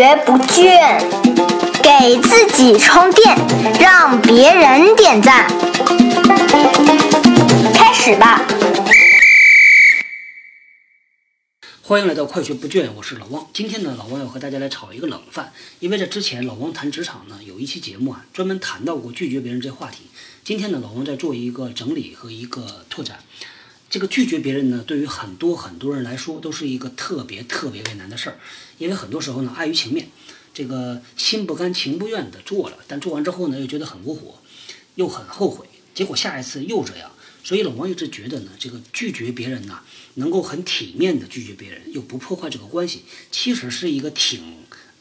绝不倦，给自己充电，让别人点赞。开始吧。欢迎来到快学不倦，我是老汪。今天呢，老汪要和大家来炒一个冷饭。因为在之前老汪谈职场呢，有一期节目啊，专门谈到过拒绝别人这话题。今天呢，老汪在做一个整理和一个拓展。这个拒绝别人呢，对于很多很多人来说，都是一个特别特别为难的事儿。因为很多时候呢，碍于情面，这个心不甘情不愿的做了，但做完之后呢，又觉得很窝火，又很后悔，结果下一次又这样。所以老王一直觉得呢，这个拒绝别人呢，能够很体面的拒绝别人，又不破坏这个关系，其实是一个挺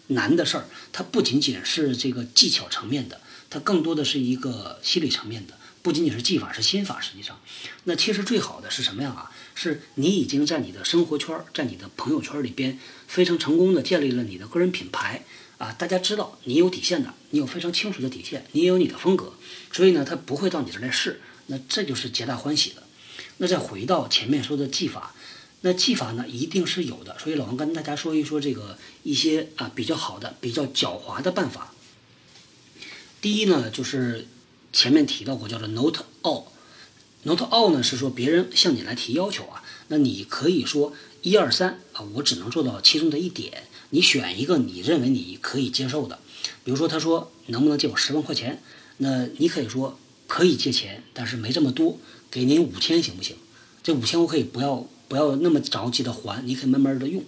难的事儿。它不仅仅是这个技巧层面的，它更多的是一个心理层面的，不仅仅是技法，是心法。实际上，那其实最好的是什么样啊？是你已经在你的生活圈，在你的朋友圈里边非常成功的建立了你的个人品牌啊，大家知道你有底线的，你有非常清楚的底线，你也有你的风格，所以呢，他不会到你这儿来试。那这就是皆大欢喜的。那再回到前面说的技法，那技法呢一定是有的。所以老王跟大家说一说这个一些啊比较好的、比较狡猾的办法。第一呢，就是前面提到过，叫做 not all。not all 呢是说别人向你来提要求啊，那你可以说一二三啊，我只能做到其中的一点，你选一个你认为你可以接受的。比如说他说能不能借我十万块钱，那你可以说。可以借钱，但是没这么多，给您五千行不行？这五千我可以不要不要那么着急的还，你可以慢慢的用。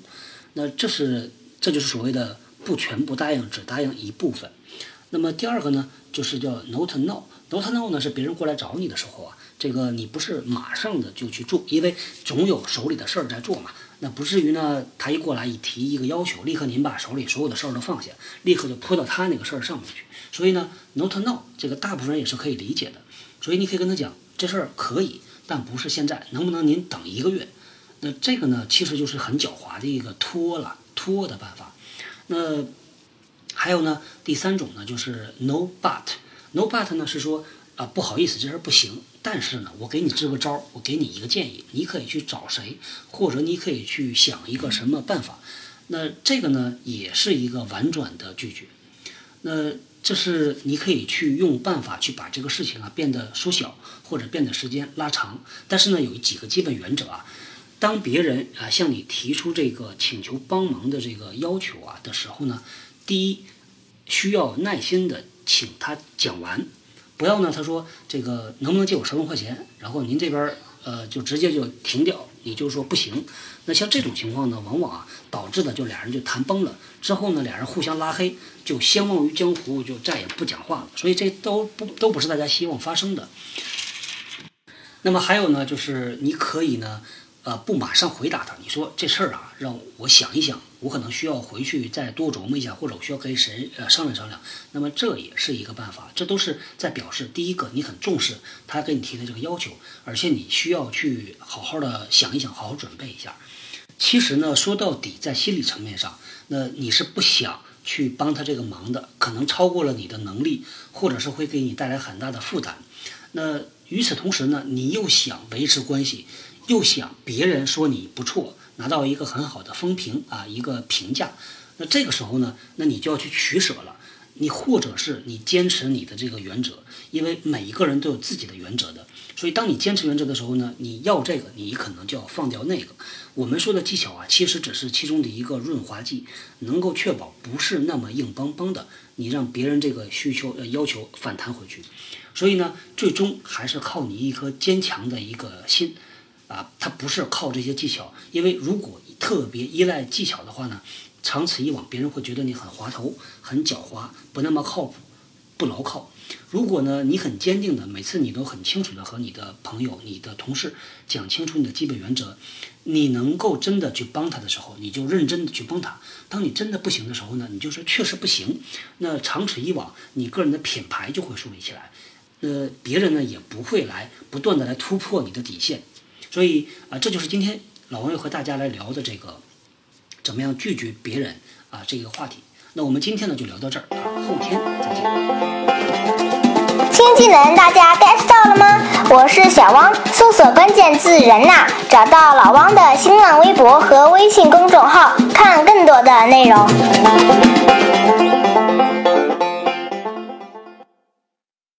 那这是这就是所谓的不全部答应，只答应一部分。那么第二个呢，就是叫 not now。Not now 呢是别人过来找你的时候啊，这个你不是马上的就去做，因为总有手里的事儿在做嘛。那不至于呢，他一过来一提一个要求，立刻您把手里所有的事儿都放下，立刻就扑到他那个事儿上面去。所以呢，not now 这个大部分人也是可以理解的。所以你可以跟他讲，这事儿可以，但不是现在，能不能您等一个月？那这个呢，其实就是很狡猾的一个拖了拖的办法。那还有呢，第三种呢，就是 No but No, but 呢是说啊不好意思，这事不行。但是呢，我给你支个招儿，我给你一个建议，你可以去找谁，或者你可以去想一个什么办法。那这个呢，也是一个婉转的拒绝。那这是你可以去用办法去把这个事情啊变得缩小，或者变得时间拉长。但是呢，有几个基本原则啊。当别人啊向你提出这个请求帮忙的这个要求啊的时候呢，第一需要耐心的请他讲完，不要呢他说这个能不能借我十万块钱，然后您这边呃就直接就停掉。你就说不行，那像这种情况呢，往往啊导致的就俩人就谈崩了，之后呢俩人互相拉黑，就相忘于江湖，就再也不讲话了。所以这都不都不是大家希望发生的。那么还有呢，就是你可以呢。呃，不马上回答他。你说这事儿啊，让我想一想，我可能需要回去再多琢磨一下，或者我需要跟谁呃商量商量。那么这也是一个办法，这都是在表示第一个，你很重视他给你提的这个要求，而且你需要去好好的想一想，好好准备一下。其实呢，说到底，在心理层面上，那你是不想去帮他这个忙的，可能超过了你的能力，或者是会给你带来很大的负担。那与此同时呢，你又想维持关系。又想别人说你不错，拿到一个很好的风评啊，一个评价，那这个时候呢，那你就要去取舍了。你或者是你坚持你的这个原则，因为每一个人都有自己的原则的。所以当你坚持原则的时候呢，你要这个，你可能就要放掉那个。我们说的技巧啊，其实只是其中的一个润滑剂，能够确保不是那么硬邦邦的，你让别人这个需求呃要求反弹回去。所以呢，最终还是靠你一颗坚强的一个心。啊，他不是靠这些技巧，因为如果特别依赖技巧的话呢，长此以往，别人会觉得你很滑头、很狡猾，不那么靠谱、不牢靠。如果呢，你很坚定的，每次你都很清楚的和你的朋友、你的同事讲清楚你的基本原则，你能够真的去帮他的时候，你就认真的去帮他。当你真的不行的时候呢，你就说确实不行。那长此以往，你个人的品牌就会树立起来，呃，别人呢也不会来不断的来突破你的底线。所以啊，这就是今天老王要和大家来聊的这个怎么样拒绝别人啊这个话题。那我们今天呢就聊到这儿啊，后天再见。新技能大家 get 到了吗？我是小汪，搜索关键字“人呐”，找到老汪的新浪微博和微信公众号，看更多的内容。